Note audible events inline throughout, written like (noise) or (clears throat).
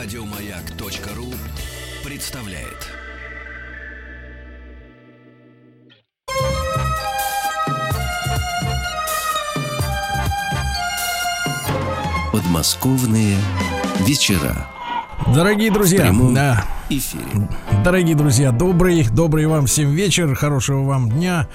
Радиомаяк.ру представляет. Подмосковные вечера. Дорогие друзья, да, эфире. Дорогие друзья, добрый, добрый вам всем вечер, хорошего вам дня.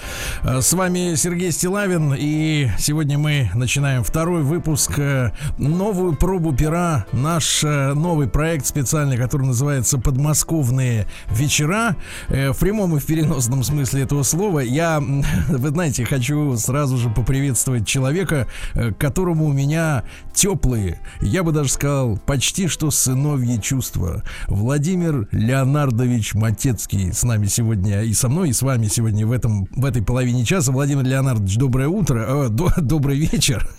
Э, с вами Сергей Стилавин, и сегодня мы начинаем второй выпуск, э, новую пробу пера, наш э, новый проект специальный, который называется «Подмосковные вечера». В прямом и в переносном смысле этого слова. Я, (laughs) вы знаете, хочу сразу же поприветствовать человека, которому у меня теплые, я бы даже сказал, почти что сыновьи чувства. Владимир Леонардович Матецкий с нами сегодня и со мной, и с вами сегодня в, этом, в этой половине часа. Владимир Леонардович, доброе утро, э, до, (laughs) добрый вечер.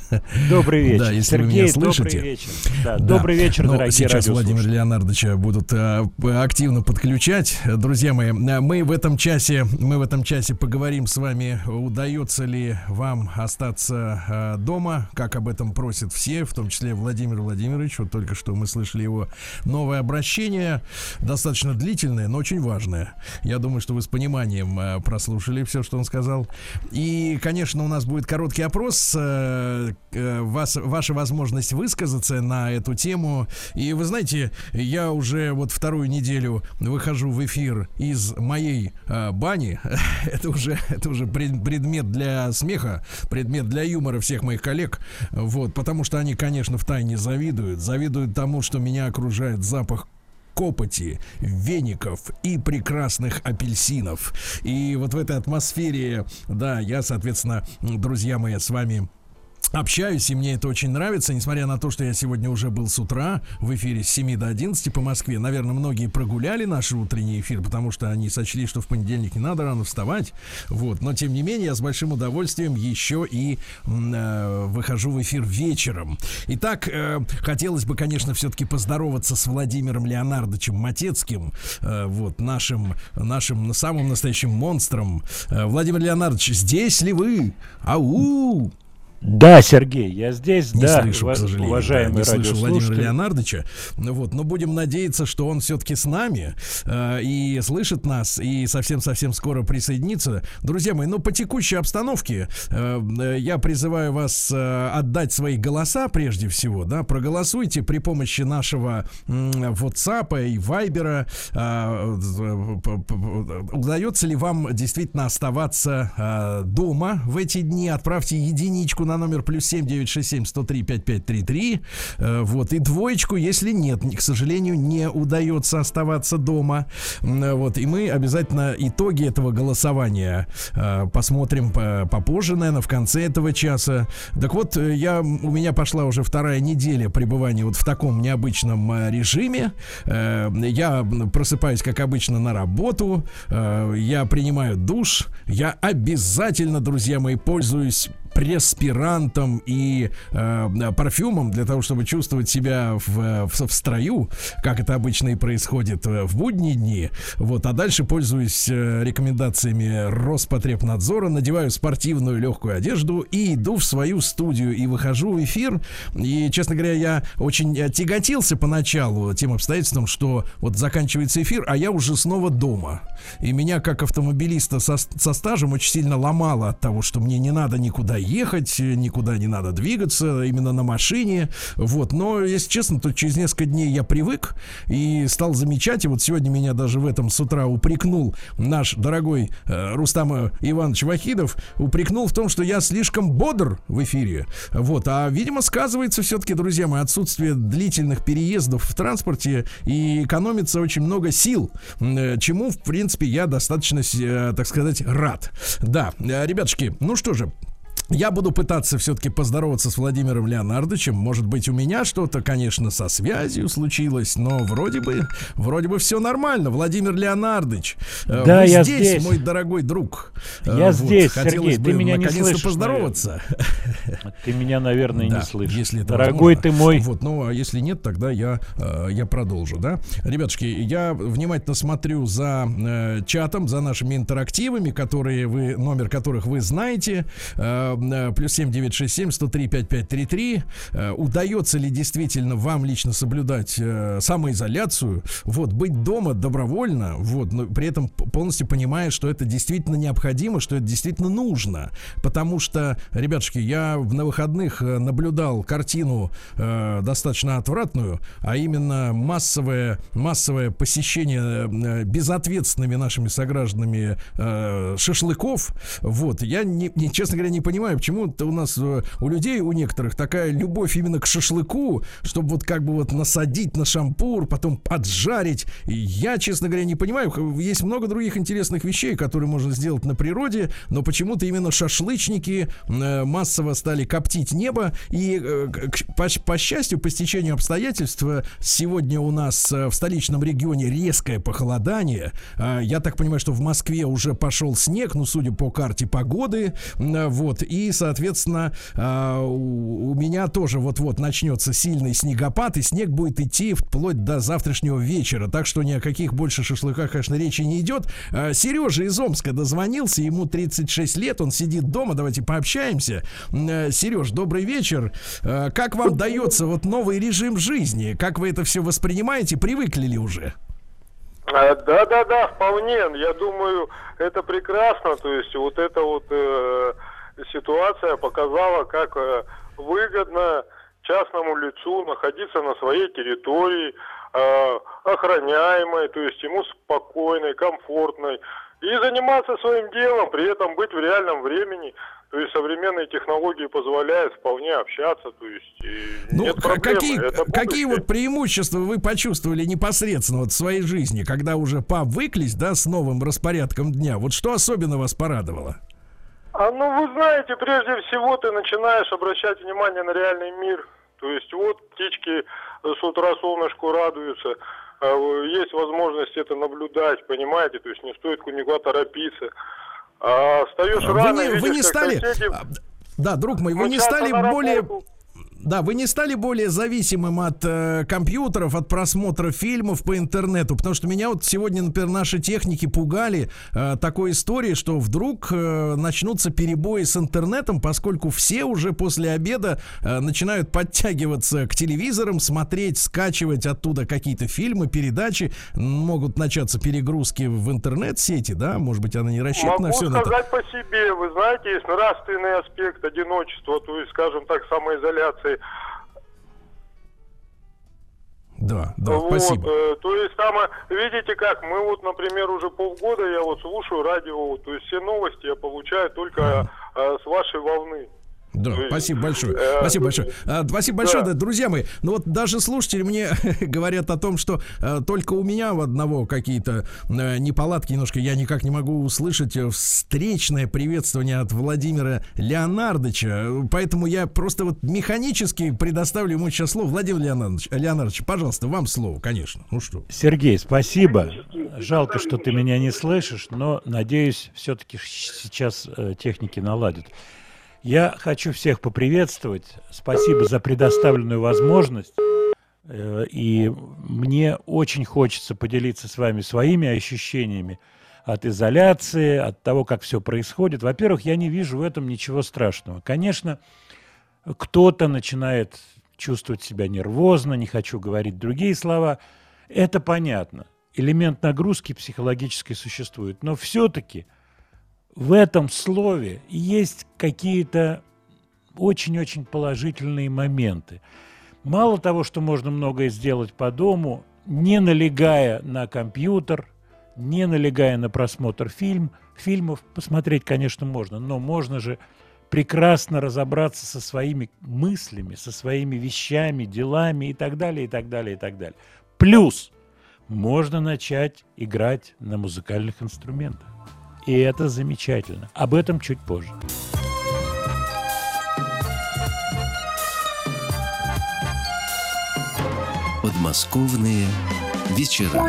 Добрый вечер. Да, если Сергей, вы меня слышите. Добрый вечер. Да, да. Добрый вечер, Но дорогие Сейчас Владимира Леонардовича будут а, активно подключать. Друзья мои, мы в этом часе, мы в этом часе поговорим с вами, удается ли вам остаться а, дома, как об этом просят все, в том числе Владимир Владимирович. Вот только что мы слышали его новое обращение достаточно длительное, но очень важное. Я думаю, что вы с пониманием э, прослушали все, что он сказал. И, конечно, у нас будет короткий опрос. Э, э, вас, ваша возможность высказаться на эту тему. И вы знаете, я уже вот вторую неделю выхожу в эфир из моей бани. (laughs) это уже, это уже предмет для смеха, предмет для юмора всех моих коллег. Вот, потому что они, конечно, в тайне завидуют. Завидуют тому, что меня окружает запах копоти, веников и прекрасных апельсинов. И вот в этой атмосфере, да, я, соответственно, друзья мои, с вами общаюсь, и мне это очень нравится, несмотря на то, что я сегодня уже был с утра в эфире с 7 до 11 по Москве. Наверное, многие прогуляли наш утренний эфир, потому что они сочли, что в понедельник не надо рано вставать. Вот. Но, тем не менее, я с большим удовольствием еще и э, выхожу в эфир вечером. Итак, э, хотелось бы, конечно, все-таки поздороваться с Владимиром Леонардовичем Матецким, э, вот, нашим, нашим самым настоящим монстром. Э, Владимир Леонардович, здесь ли вы? Ау! Да, Сергей, я здесь, не да, слышу, к сожалению, уважаемый да, не слышу Владимира Леонардовича. Вот, но будем надеяться, что он все-таки с нами э, и слышит нас, и совсем-совсем скоро присоединится. Друзья мои, ну по текущей обстановке э, я призываю вас э, отдать свои голоса прежде всего, да, проголосуйте при помощи нашего э, WhatsApp и Viber. Э, удается ли вам действительно оставаться э, дома в эти дни? Отправьте единичку на на номер плюс 7 967 103 5533. Э, вот. И двоечку, если нет, к сожалению, не удается оставаться дома. Вот. И мы обязательно итоги этого голосования э, посмотрим попозже, наверное, в конце этого часа. Так вот, э, я, у меня пошла уже вторая неделя пребывания вот в таком необычном режиме. Я просыпаюсь, как обычно, на работу. Я принимаю душ. Я обязательно, друзья мои, пользуюсь преспирантом и э, парфюмом для того, чтобы чувствовать себя в, в, в строю, как это обычно и происходит э, в будние дни. Вот, а дальше пользуюсь э, рекомендациями Роспотребнадзора, надеваю спортивную легкую одежду и иду в свою студию и выхожу в эфир. И, честно говоря, я очень тяготился поначалу тем обстоятельством, что вот заканчивается эфир, а я уже снова дома. И меня, как автомобилиста со, со стажем, очень сильно ломало от того, что мне не надо никуда ехать, никуда не надо двигаться, именно на машине. Вот. Но, если честно, то через несколько дней я привык и стал замечать. И вот сегодня меня даже в этом с утра упрекнул наш дорогой э, Рустам Иванович Вахидов, упрекнул в том, что я слишком бодр в эфире. Вот. А, видимо, сказывается все-таки, друзья мои, отсутствие длительных переездов в транспорте и экономится очень много сил, э, чему, в принципе, я достаточно, э, так сказать, рад. Да, э, ребятушки, ну что же, я буду пытаться все-таки поздороваться с Владимиром Леонардовичем. Может быть, у меня что-то, конечно, со связью случилось, но вроде бы, вроде бы все нормально. Владимир Леонардович, э, да, вы я здесь, здесь, мой дорогой друг. Э, я вот, здесь, Сергей, бы ты меня не слышишь. поздороваться. Наверное. Ты меня, наверное, да, не слышишь. Если это Дорогой возможно. ты мой. Вот, ну, а если нет, тогда я, э, я продолжу, да. Ребятушки, я внимательно смотрю за чатом, за нашими интерактивами, которые вы, номер которых вы знаете. э, плюс 7967 103 5533. Э, удается ли действительно вам лично соблюдать э, самоизоляцию? Вот, быть дома добровольно, вот, но при этом полностью понимая, что это действительно необходимо, что это действительно нужно. Потому что, ребятушки, я на выходных э, наблюдал картину э, достаточно отвратную, а именно массовое, массовое посещение э, безответственными нашими согражданами э, шашлыков. Вот, я, не, не, честно говоря, не понимаю, почему-то у нас, э, у людей, у некоторых такая любовь именно к шашлыку, чтобы вот как бы вот насадить на шампур, потом поджарить. Я, честно говоря, не понимаю, есть много других интересных вещей, которые можно сделать на природе, но почему-то именно шашлычники э, массово стали коптить небо. И э, по, по счастью, по стечению обстоятельств, сегодня у нас в столичном регионе резкое похолодание. Я так понимаю, что в Москве уже пошел снег, ну, судя по карте погоды. Вот. И, соответственно, у меня тоже вот-вот начнется сильный снегопад, и снег будет идти вплоть до завтрашнего вечера. Так что ни о каких больше шашлыках, конечно, речи не идет. Сережа из Омска дозвонился, ему 36 лет, он сидит дома, давайте пообщаемся. Э, Сереж, добрый вечер. Э, как вам дается вот новый режим жизни? Как вы это все воспринимаете? Привыкли ли уже? А, да, да, да, вполне. Я думаю, это прекрасно. То есть вот эта вот э, ситуация показала, как э, выгодно частному лицу находиться на своей территории, э, охраняемой, то есть ему спокойной, комфортной и заниматься своим делом, при этом быть в реальном времени. То есть современные технологии позволяют вполне общаться, то есть ну, нет какие, какие вот преимущества вы почувствовали непосредственно вот в своей жизни, когда уже повыклись, да, с новым распорядком дня? Вот что особенно вас порадовало? А ну вы знаете, прежде всего ты начинаешь обращать внимание на реальный мир. То есть вот птички с утра солнышку радуются, а, есть возможность это наблюдать, понимаете, то есть не стоит никуда торопиться. А встаешь вы рано, не, видишь, вы не стали... Соседи... Да, друг мой, вы не стали более... Работу да, вы не стали более зависимым от э, компьютеров, от просмотра фильмов по интернету, потому что меня вот сегодня, например, наши техники пугали э, такой историей, что вдруг э, начнутся перебои с интернетом, поскольку все уже после обеда э, начинают подтягиваться к телевизорам, смотреть, скачивать оттуда какие-то фильмы, передачи, могут начаться перегрузки в интернет-сети, да, может быть, она не рассчитана Могу все сказать на это. по себе, вы знаете, есть нравственный аспект одиночества, то есть, скажем так, самоизоляции да, да, вот, спасибо. Э, то есть там, э, видите как, мы вот, например, уже полгода я вот слушаю радио, то есть все новости я получаю только э, с вашей волны. Да, спасибо большое. Э, спасибо большое. А, спасибо большое, да. друзья мои. Ну вот даже слушатели мне (laughs) говорят о том, что а, только у меня в одного какие-то а, неполадки немножко. Я никак не могу услышать встречное приветствование от Владимира Леонардовича. Поэтому я просто вот механически предоставлю ему сейчас слово. Владимир Леонардович, Леонардович, пожалуйста, вам слово, конечно. Ну что? Сергей, спасибо. Жалко, что ты меня не слышишь, но надеюсь, все-таки сейчас э, техники наладят. Я хочу всех поприветствовать. Спасибо за предоставленную возможность. Э, и мне очень хочется поделиться с вами своими ощущениями от изоляции, от того, как все происходит. Во-первых, я не вижу в этом ничего страшного. Конечно, кто-то начинает чувствовать себя нервозно, не хочу говорить другие слова. Это понятно. Элемент нагрузки психологической существует. Но все-таки – в этом слове есть какие-то очень-очень положительные моменты. Мало того, что можно многое сделать по дому, не налегая на компьютер, не налегая на просмотр фильм, фильмов, посмотреть, конечно, можно, но можно же прекрасно разобраться со своими мыслями, со своими вещами, делами и так далее, и так далее, и так далее. Плюс можно начать играть на музыкальных инструментах. И это замечательно. Об этом чуть позже. Подмосковные вечера.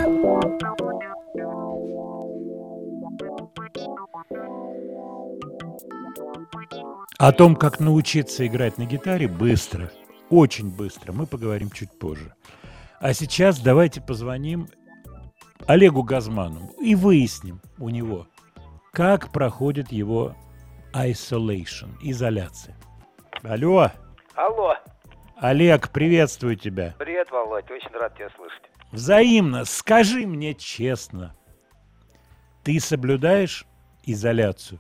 О том, как научиться играть на гитаре быстро, очень быстро, мы поговорим чуть позже. А сейчас давайте позвоним Олегу Газману и выясним у него, как проходит его isolation, изоляция. Алло. Алло. Олег, приветствую тебя. Привет, Володь, очень рад тебя слышать. Взаимно. Скажи мне честно, ты соблюдаешь изоляцию?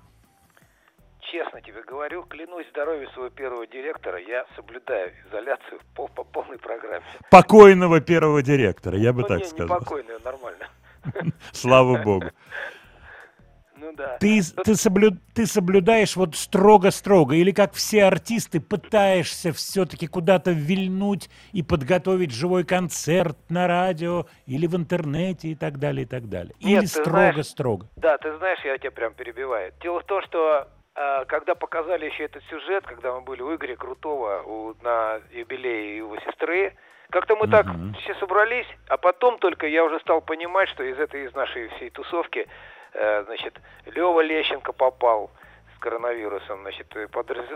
Честно тебе говорю, клянусь здоровью своего первого директора, я соблюдаю изоляцию по, по полной программе. Покойного первого директора, я бы ну, так не, сказал. Не покойную, нормально. (laughs) Слава богу. Ну да. Ты, ты, соблю, ты соблюдаешь вот строго-строго, или как все артисты пытаешься все-таки куда-то вильнуть и подготовить живой концерт на радио или в интернете и так далее, и так далее. Нет, или строго-строго. Да, ты знаешь, я тебя прям перебиваю. Дело в том, что э, когда показали еще этот сюжет, когда мы были у Игоря Крутого у, на юбилее его сестры, как-то мы так Мгм. все собрались, а потом только я уже стал понимать, что из этой, из нашей всей тусовки, значит, Лева Лещенко попал с коронавирусом, значит,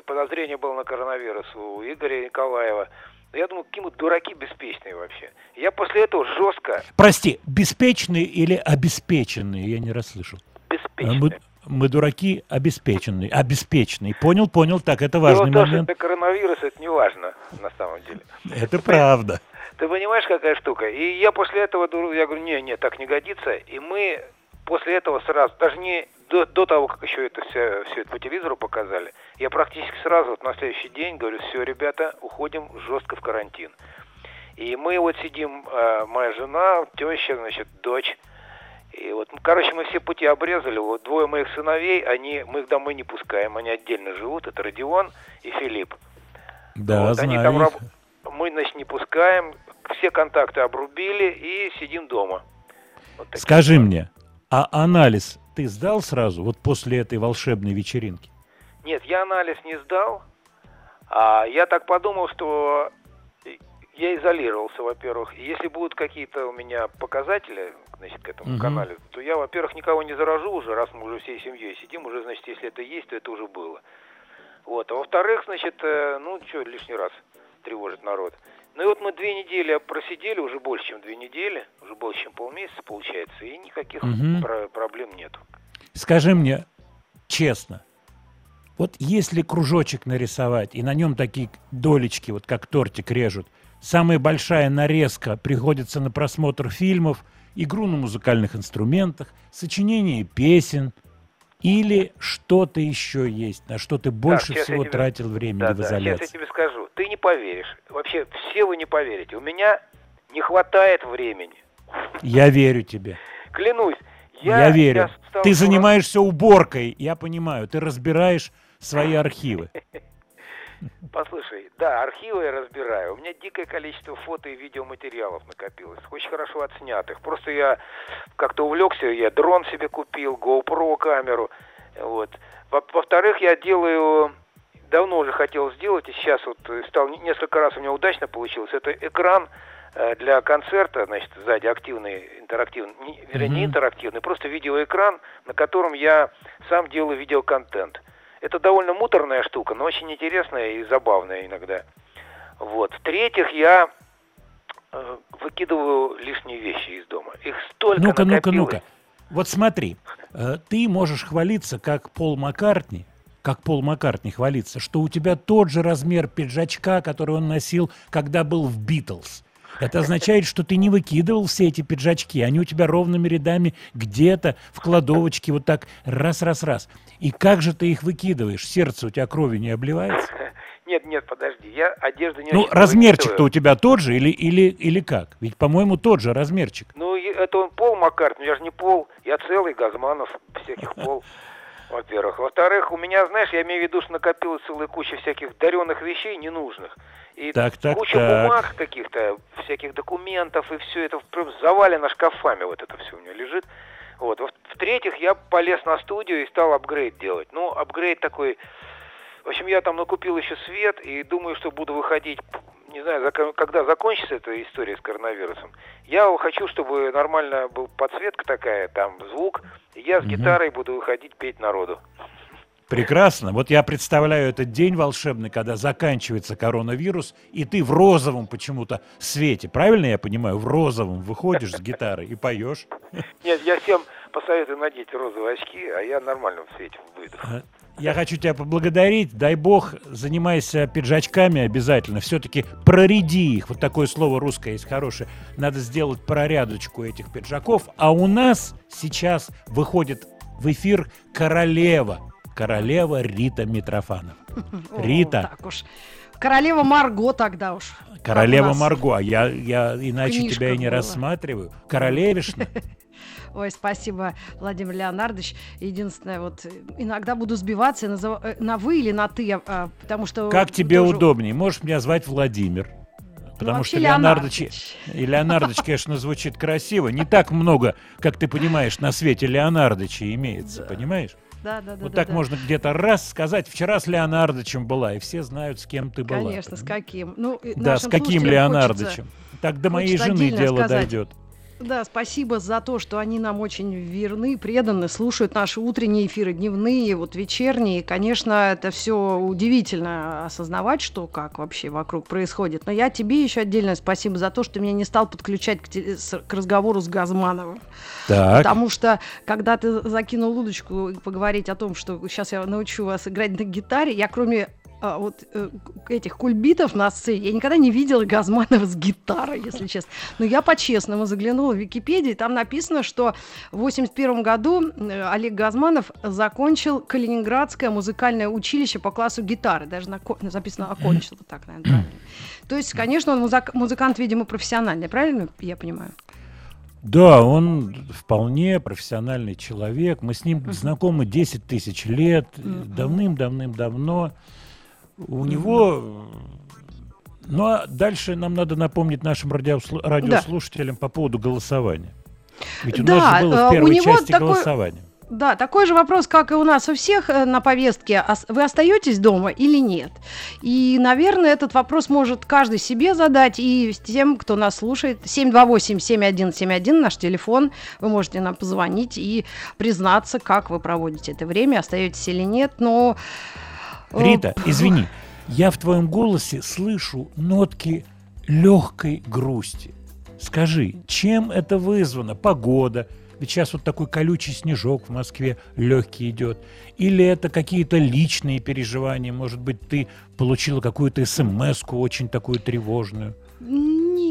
подозрение было на коронавирус у Игоря Николаева. Я думаю, какие мы дураки беспечные вообще. Я после этого жестко Прости, беспечные или обеспеченные? Я не расслышал. А беспечные. Мы, мы дураки обеспеченные. Обеспеченные. Понял, понял. Так, это Дело важный том, момент. что это коронавирус, это не важно на самом деле. Это правда. Ты понимаешь, какая штука? И я после этого, я говорю, не, не, так не годится. И мы после этого сразу, даже не до, до того, как еще это все, все это по телевизору показали, я практически сразу вот на следующий день говорю, все, ребята, уходим жестко в карантин. И мы вот сидим, э, моя жена, теща, значит, дочь. И вот, ну, короче, мы все пути обрезали. Вот двое моих сыновей, они, мы их домой не пускаем, они отдельно живут. Это Родион и Филипп. Да, Вот, они знаю. там их. раб- Мы, значит, не пускаем, все контакты обрубили и сидим дома. Вот Скажи дела. мне, а анализ ты сдал сразу, вот после этой волшебной вечеринки? Нет, я анализ не сдал. А я так подумал, что я изолировался, во-первых. Если будут какие-то у меня показатели, значит, к этому Мгм. канале, то я, во-первых, никого не заражу уже, раз мы уже всей семьей сидим, уже, значит, если это есть, то это уже было. Вот. А во-вторых, значит, э, ну, что лишний раз тревожит народ. Ну и вот мы две недели просидели, уже больше, чем две недели, уже больше, чем полмесяца получается, и никаких Мгм. про- проблем нету. Скажи мне честно, вот если кружочек нарисовать, и на нем такие долечки, вот как тортик режут, самая большая нарезка приходится на просмотр фильмов, игру на музыкальных инструментах, сочинение песен, или что-то еще есть, на что ты больше я всего тебе- тратил времени Да, в да, сейчас я изоляции? тебе скажу. Ты не поверишь. Вообще, все вы не поверите. У меня не хватает времени. Я верю тебе. Клянусь. Я, Я, верю. я Ты занимаешься уборкой, я понимаю. Ты разбираешь свои архивы. (laughs) Послушай, да, архивы я разбираю. У меня дикое количество фото и видеоматериалов накопилось. Очень хорошо отснятых. Просто я как-то увлекся, я дрон себе купил, GoPro камеру. Вот. Во- Во-вторых, я делаю давно уже хотел сделать, и сейчас вот э, стал не- несколько раз у меня удачно получилось. Это экран э, для концерта, значит, сзади активный, интерактивный, не, вернее, не интерактивный, просто видеоэкран, на котором я сам делаю видеоконтент. Это довольно муторная штука, но очень интересная и забавная иногда. Вот. В-третьих, я э, выкидываю лишние вещи из дома. Их столько Ну-ка, ну-ка, ну-ка. Вот смотри, э, ты можешь хвалиться, как Пол Маккартни, как Пол Маккартни хвалится, что у тебя тот же размер пиджачка, который он носил, когда был в Битлз. Это означает, что ты не выкидывал все эти пиджачки, они у тебя ровными рядами где-то в кладовочке вот так раз-раз-раз. И как же ты их выкидываешь? Сердце у тебя кровью не обливается? (laughs) Нет, нет, подожди, я одежду не Ну, размерчик-то у тебя тот же или, или, или как? Ведь, по-моему, тот же размерчик. Ну, это он Пол Маккартни, я же не Пол, я целый Газманов, всяких (laughs) Пол, во-первых. Во-вторых, у меня, знаешь, я имею в виду, что накопилась целая куча всяких даренных вещей ненужных. И Так, так, куча так. бумаг каких-то, всяких документов, и все это прям завалено шкафами, вот это все у меня лежит. Вот. Во- В-третьих, я полез на студию и стал апгрейд делать. Ну, апгрейд такой... В общем, я там накупил еще свет и думаю, что буду выходить, не знаю, когда закончится эта история с коронавирусом. Я хочу, чтобы нормально был подсветка такая, там звук. И я с Мгм. гитарой буду выходить петь народу. Прекрасно. Вот я представляю этот день волшебный, когда заканчивается коронавирус, и ты в розовом почему-то свете. Правильно я понимаю? В розовом выходишь с гитарой и поешь. Нет, я всем посоветую надеть розовые очки, а я нормально в свете выйду. Я хочу тебя поблагодарить. Дай бог, занимайся пиджачками обязательно. Все-таки проряди их. Вот такое слово русское есть хорошее. Надо сделать прорядочку этих пиджаков. А у нас сейчас выходит в эфир королева. Королева Рита Митрофанова. (laughs) Рита. так уж. Королева Марго тогда уж. Королева Марго. А я, я иначе тебя и не было. рассматриваю. Королевишна. (laughs) Ой, спасибо, Владимир Леонардович. Единственное, вот иногда буду сбиваться назов... Э, на вы или на ты, а, потому что... Как тебе тоже... удобнее. Можешь меня звать Владимир. Потому ну, что Леонардович, и Леонардович, конечно, звучит красиво. Не так много, как ты понимаешь, на свете Леонардовича имеется, да. понимаешь? Да, да, да. Вот да, так да. можно где-то раз сказать, вчера с Леонардовичем была, и все знают, с кем ты была. Конечно, с каким. Ну, да, с каким Леонардовичем. Так до моей жены дело сказать. дойдет. Да, спасибо за то, что они нам очень верны, преданы, слушают наши утренние эфиры, дневные, вот вечерние. Конечно, это все удивительно осознавать, что как вообще вокруг происходит. Но я тебе еще отдельное спасибо за то, что меня не стал подключать к, к разговору с Газмановым. Так. Потому что, когда ты закинул удочку поговорить о том, что сейчас я научу вас играть на гитаре, я кроме а, вот э, этих кульбитов на сцене я никогда не видела Газманова с гитарой, если (laughs) честно. Но я по-честному заглянула в Википедию, там написано, что в 81 году э, Олег Газманов закончил Калининградское музыкальное училище по классу гитары. Даже на, записано «окончил», вот так, наверное, правильно. (clears throat) То есть, конечно, он музык, музыкант, видимо, профессиональный, правильно я понимаю? Да, он вполне профессиональный человек. Мы с ним знакомы 10 тысяч лет, давным-давным-давно. У него... Ну а дальше нам надо напомнить нашим радиослу... радиослушателям да. по поводу голосования. Ведь у да, нас же было в э, первой части такой... голосование. Да, такой же вопрос, как и у нас у всех э, на повестке. Вы остаетесь дома или нет? И, наверное, этот вопрос может каждый себе задать и тем, кто нас слушает. 728-7171 наш телефон. Вы можете нам позвонить и признаться, как вы проводите это время, остаетесь или нет. Но Рита, извини, я в твоем голосе слышу нотки легкой грусти. Скажи, чем это вызвано? Погода? Ведь сейчас вот такой колючий снежок в Москве легкий идет. Или это какие-то личные переживания? Может быть, ты получила какую-то смс очень такую тревожную?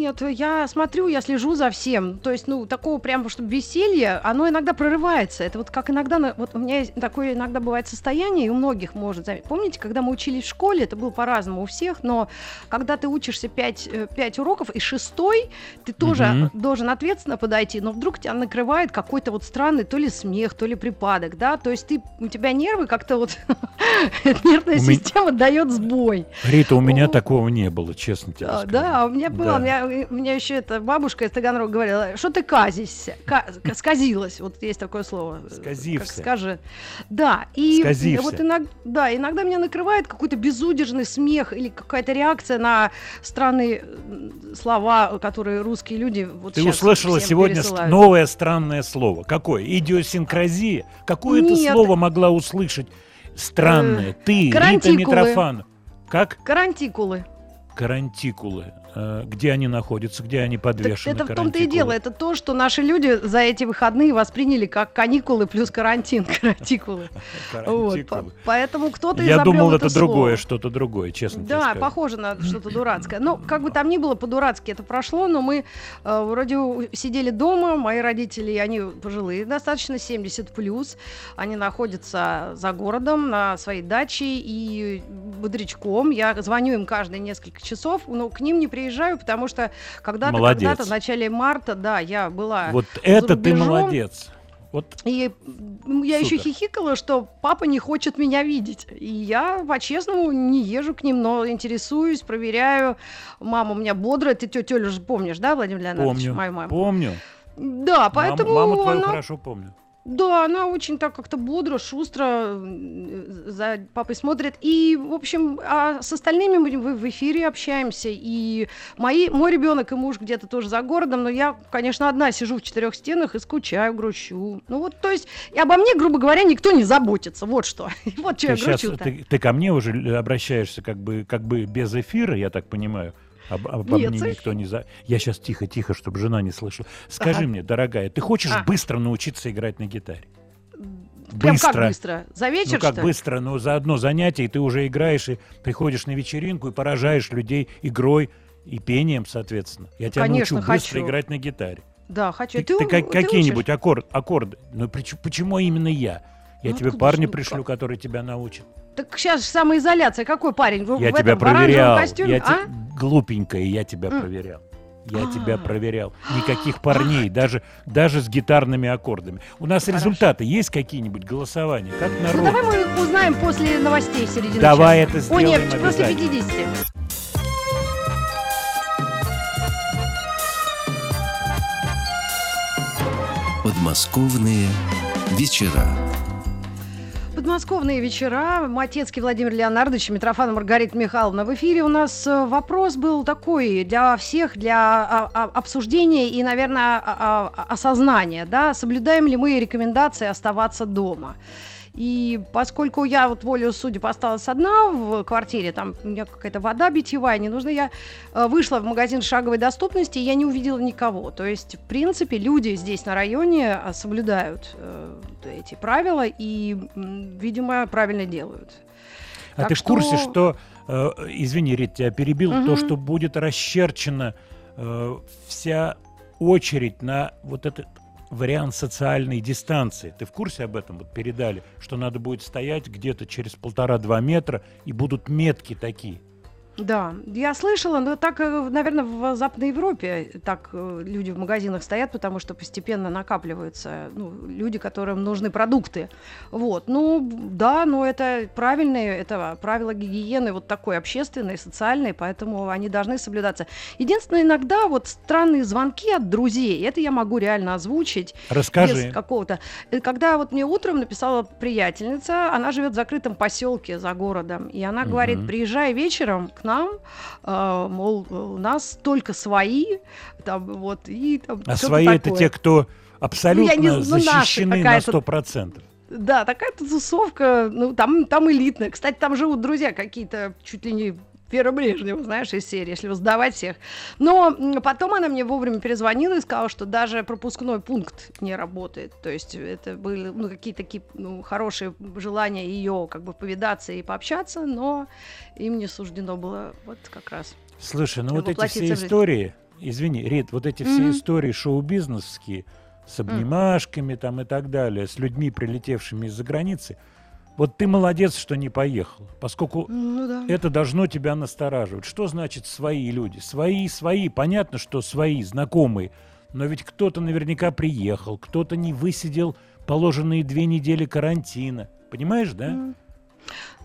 Нет, я смотрю, я слежу за всем. То есть, ну, такого прям, чтобы веселье, оно иногда прорывается. Это вот как иногда, вот у меня такое иногда бывает состояние, и у многих может заметить. Помните, когда мы учились в школе, это было по-разному у всех, но когда ты учишься 5, 5 э, уроков, и шестой, ты тоже mm-hmm. должен ответственно подойти, но вдруг тебя накрывает какой-то вот странный то ли смех, то ли припадок, да, то есть ты, у тебя нервы как-то вот, (laughs) нервная система дает сбой. Рита, у меня такого не было, честно тебе скажу. Да, у меня было, у меня еще эта бабушка из Таганрога говорила, что ты казишься, сказилась, вот есть такое слово. Сказився. Как скажи. Да, и Сказився. вот иногда, да, иногда меня накрывает какой-то безудержный смех или какая-то реакция на странные слова, которые русские люди вот Ты услышала сегодня пересылают. новое странное слово. Какое? Идиосинкразия? Какое Нет. ты слово могла услышать? Странное. Э, Ты, Рита Митрофанов. Как? Карантикулы. Карантикулы. Э, где они находятся, где они подвешены. Это в том-то и дело. Это то, что наши люди за эти выходные восприняли как каникулы плюс карантин, (laughs) карантикулы. Вот. Поэтому кто-то Я думал, это другое, что-то другое, честно Да, похоже на что-то дурацкое. Ну, как бы там ни было, по-дурацки это прошло, но мы э, вроде сидели дома, мои родители, они пожилые достаточно, 70 плюс, они находятся за городом на своей даче и бодрячком. Я звоню им каждые несколько часов, но к ним не приезжаю приезжаю, потому что когда-то, когда-то в начале марта, да, я была Вот это ты молодец. Вот. И я Супер. еще хихикала, что папа не хочет меня видеть. И я, по-честному, не езжу к ним, но интересуюсь, проверяю. Мама у меня бодрая. Ты тетю же помнишь, да, Владимир Леонидович? Помню, мою маму? помню. Да, поэтому Маму, маму твою она... хорошо помню. Да, она очень так как-то бодро, шустро за папой смотрит. И, в общем, а с остальными мы в эфире общаемся. И мои, мой ребенок и муж где-то тоже за городом, но я, конечно, одна сижу в четырех стенах и скучаю, грущу. Ну вот, то есть, и обо мне, грубо говоря, никто не заботится. Вот что. (laughs) Вот что ты я грущу ты, ты ко мне уже обращаешься как бы, как бы без эфира, я так понимаю. Об, обо Нет, мне никто не за... Я сейчас тихо-тихо, чтобы жена не слышала. Скажи ага. мне, дорогая, ты хочешь а. быстро научиться играть на гитаре? Прям быстро. как быстро? За вечер, ну как что быстро, но за одно занятие и ты уже играешь и приходишь на вечеринку и поражаешь людей игрой и пением, соответственно. Я тебя Конечно, научу быстро хочу. играть на гитаре. Да, хочу. Ты, ты как- ты какие-нибудь аккорд, аккорды. Ну почему, именно я? Я Ну, тебе парня ну, пришлю, который тебя научит. Так сейчас самоизоляция. Какой парень? В, Я в тебя этом, проверял. костюме? Я те- а? Глупенькая, я тебя М. проверял. Я тебя А. проверял. Никаких парней, даже, даже с гитарными аккордами. У нас Хорошо. результаты есть какие-нибудь голосования? Как Ну, народ? давай мы узнаем после новостей середины Давай часа. это О, сделаем нет, после обязательно. 50. Подмосковные вечера. Подмосковные вечера. Матецкий Владимир Леонардович, Митрофан Маргарита Михайловна. В эфире у нас э, вопрос был такой для всех, для а, а, обсуждения и, наверное, а- осознания. Да? Соблюдаем ли мы рекомендации оставаться дома? И поскольку я вот волю судеб осталась одна в квартире, там у меня какая-то вода битьевая не нужна, я э, вышла в магазин шаговой доступности, и я не увидела никого. То есть, в принципе, люди здесь на районе а, соблюдают э, эти правила и, видимо, правильно делают. А Так ты в курсе, что- э, извини, Рит, тебя перебил, Мгм. то, что будет расчерчена э, вся очередь на вот этот вариант социальной дистанции. Ты в курсе об этом? Вот передали, что надо будет стоять где-то через полтора-два метра, и будут метки такие. Да, я слышала, но так, э, наверное, в Западной Европе так э, люди в магазинах стоят, потому что постепенно накапливаются ну, люди, которым нужны продукты. Вот, ну да, но это правильные, это правила гигиены вот такой общественной, социальной, поэтому они должны соблюдаться. Единственное, иногда вот странные звонки от друзей, это я могу реально озвучить, Расскажи. без какого-то. Э, Когда вот мне утром написала приятельница, она живет в закрытом поселке за городом, и она говорит, Мгм. приезжай вечером к нам, э, мол, у нас только свои, там вот и там А свои это такое. те, кто абсолютно не знаю, ну, защищены на какая-то- сто процентов. Да, такая-то тусовка, ну там там элитная. Кстати, там живут друзья какие-то чуть ли не Вера Брежнева, знаешь, из серии, если сдавать всех. Но потом она мне вовремя перезвонила и сказала, что даже пропускной пункт не работает. То есть это были ну, какие-то такие ну, хорошие желания ее как бы повидаться и пообщаться, но им не суждено было вот как раз. Слушай, ну вот эти все истории, извини, Рит, вот эти все Мгм. истории шоу-бизнесские с обнимашками там и так далее, с людьми, прилетевшими из-за границы, вот ты молодец, что не поехал, поскольку Ну да. это должно тебя настораживать. Что значит свои люди? Свои, свои, понятно, что свои, знакомые, но ведь кто-то наверняка приехал, кто-то не высидел положенные две недели карантина. Понимаешь, да? М.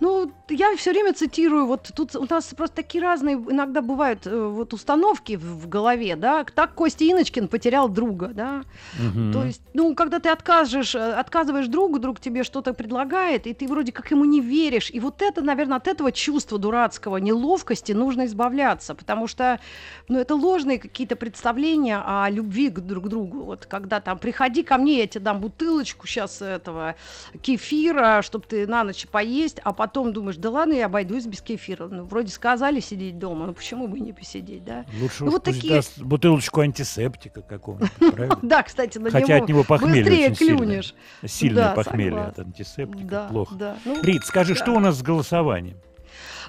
Ну, я все время цитирую, вот тут у нас просто такие разные иногда бывают э, вот установки в, в голове, да, так Костя Иночкин потерял друга, да, Мгм. то есть, ну, когда ты откажешь, э, отказываешь другу, друг тебе что-то предлагает, и ты вроде как ему не веришь, и вот это, наверное, от этого чувства дурацкого, неловкости нужно избавляться, потому что, ну, это ложные какие-то представления о любви к друг другу, вот когда там, приходи ко мне, я тебе дам бутылочку сейчас этого кефира, чтобы ты на ночь поесть, а потом думаешь, да ладно, я обойдусь без кефира, ну, вроде сказали сидеть дома, ну, почему бы не посидеть, да? Лучше ну, вот такие- даст бутылочку антисептика какого-нибудь, (laughs) правильно? Да, кстати, на Хотя от него похмелье быстрее клюнешь. Сильное похмелье от антисептика. Плохо. Ну, Рит, скажи, что у нас с голосованием?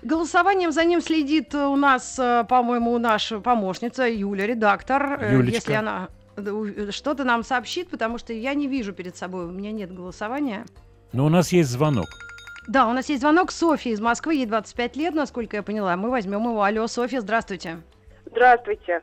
Голосованием за ним следит у нас, э, по-моему, наша помощница Юля, редактор. Э, Юлечка. Если она э, что-то нам сообщит, потому что я не вижу перед собой, у меня нет голосования. Но у нас есть звонок. Да, у нас есть звонок Софьи из Москвы, ей 25 лет, насколько я поняла. Мы возьмем его. Алло, Софья, здравствуйте. Здравствуйте.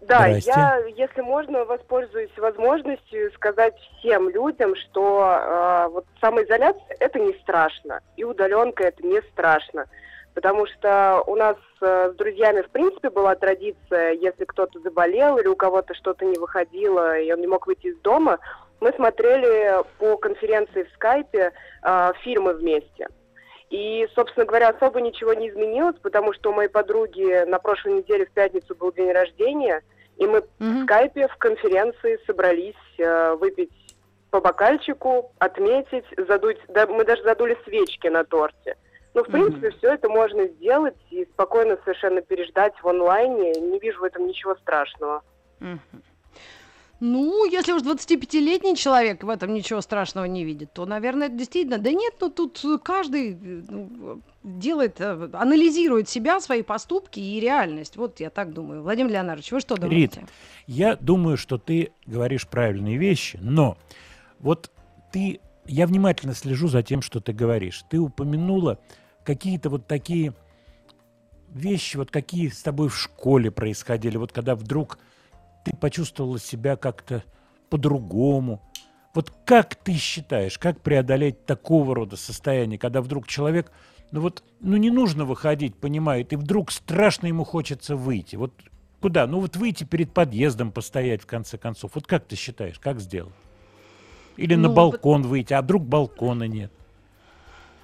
Да, Здрасте. я, если можно, воспользуюсь возможностью сказать всем людям, что э, вот самоизоляция это не страшно, и удаленка это не страшно. Потому что у нас э, с друзьями, в принципе, была традиция, если кто-то заболел или у кого-то что-то не выходило, и он не мог выйти из дома, мы смотрели по конференции в скайпе э, фильмы вместе. И, собственно говоря, особо ничего не изменилось, потому что у моей подруги на прошлой неделе в пятницу был день рождения, и мы в Мгм. скайпе в конференции собрались э, выпить по бокальчику, отметить, задуть, да, мы даже задули свечки на торте. Ну, в Мгм. принципе, все это можно сделать и спокойно совершенно переждать в онлайне. Не вижу в этом ничего страшного. Мгм. Ну, если уж 25-летний человек в этом ничего страшного не видит, то, наверное, это действительно... Да нет, ну тут каждый ну, делает, э, анализирует себя, свои поступки и реальность. Вот я так думаю. Владимир Леонардович, вы что думаете? Рит, я думаю, что ты говоришь правильные вещи, но вот ты... Я внимательно слежу за тем, что ты говоришь. Ты упомянула какие-то вот такие вещи, вот какие с тобой в школе происходили, вот когда вдруг ты почувствовала себя как-то по-другому. Вот как ты считаешь, как преодолеть такого рода состояние, когда вдруг человек, ну вот, ну не нужно выходить, понимает, и вдруг страшно ему хочется выйти. Вот куда? Ну вот выйти перед подъездом, постоять в конце концов. Вот как ты считаешь, как сделать? Или ну, на балкон выйти, а вдруг балкона нет?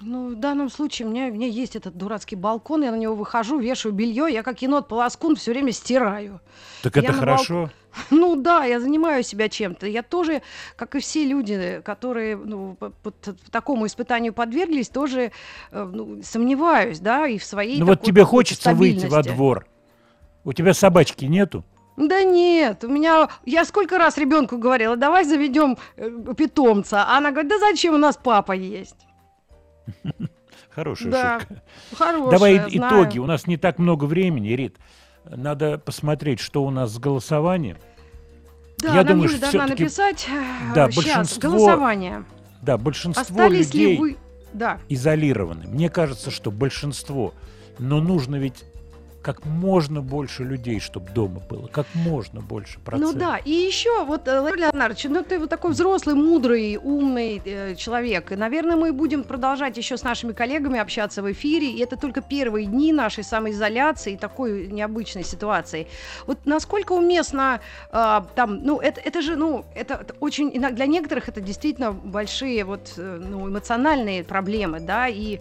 Ну, в данном случае у меня, у меня есть этот дурацкий балкон, я на него выхожу, вешаю белье, я как енот полоскун все время стираю. Так это хорошо. Балк... (laughs) Ну да, я занимаю себя чем-то. Я тоже, как и все люди, которые ну, по, по, по такому испытанию подверглись, тоже э, ну, сомневаюсь, да, и в своей. Ну вот тебе хочется выйти во двор. У тебя собачки нету? Да нет, у меня, я сколько раз ребенку говорила, давай заведем э, питомца, а она говорит, да зачем у нас папа есть. (laughs) Хорошая да, шутка. Хорошая, Давай знаю. итоги. У нас не так много времени, Рит. Надо посмотреть, что у нас с голосованием. Да, Я нам думаю, Юля должна написать э, да, сейчас голосование. Да, большинство Остались людей ли вы... да. изолированы. Мне кажется, что большинство. Но нужно ведь как можно больше людей, чтобы дома было, как можно больше процентов. Ну да, и еще вот, э, Ларри Леонардович, ну ты вот такой взрослый, мудрый, умный э, человек, и, наверное, мы будем продолжать еще с нашими коллегами общаться в эфире, и это только первые дни нашей самоизоляции и такой необычной ситуации. Вот насколько уместно э, там, ну это, это же, ну, это, это очень, для некоторых это действительно большие вот, э, ну, эмоциональные проблемы, да, и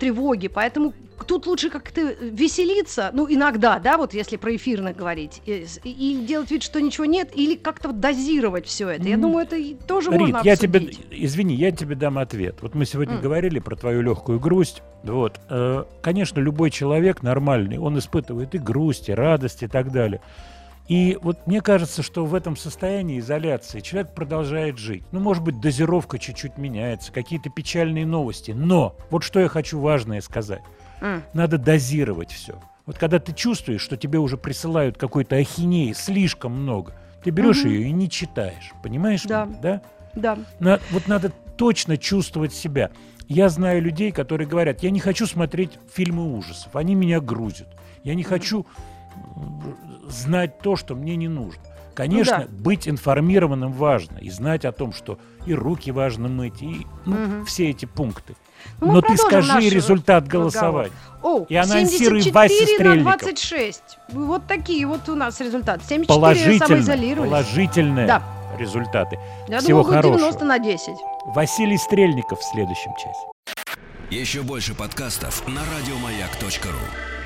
тревоги, поэтому тут лучше как-то веселиться, ну, иногда, да, вот если про эфирных говорить, и, и делать вид, что ничего нет, или как-то вот дозировать все это. Я думаю, это тоже Рит, можно я тебе, извини, я тебе дам ответ. Вот мы сегодня mm. говорили про твою легкую грусть. Вот, э, конечно, любой человек нормальный, он испытывает и грусть, и радость, и так далее. И вот мне кажется, что в этом состоянии изоляции человек продолжает жить. Ну, может быть, дозировка чуть-чуть меняется, какие-то печальные новости. Но вот что я хочу важное сказать. Mm. Надо дозировать все. Вот когда ты чувствуешь, что тебе уже присылают какой-то ахинеи слишком много, ты берешь mm-hmm. ее и не читаешь. Понимаешь? Да. Меня, да? Да. На, вот надо точно чувствовать себя. Я знаю людей, которые говорят, я не хочу смотреть фильмы ужасов, они меня грузят. Я не хочу знать то, что мне не нужно. Конечно, ну, да. быть информированным важно и знать о том, что и руки важно мыть, и ну, угу. все эти пункты. Ну, Но ты скажи результат голосования. О, и анонсируй Вася Стрельников. 26. Вот такие вот у нас результаты. 74 положительные, положительные да. результаты. Я Всего думаю, хорошего. 90 на 10. Василий Стрельников в следующем часе. Еще больше подкастов на радиомаяк.ру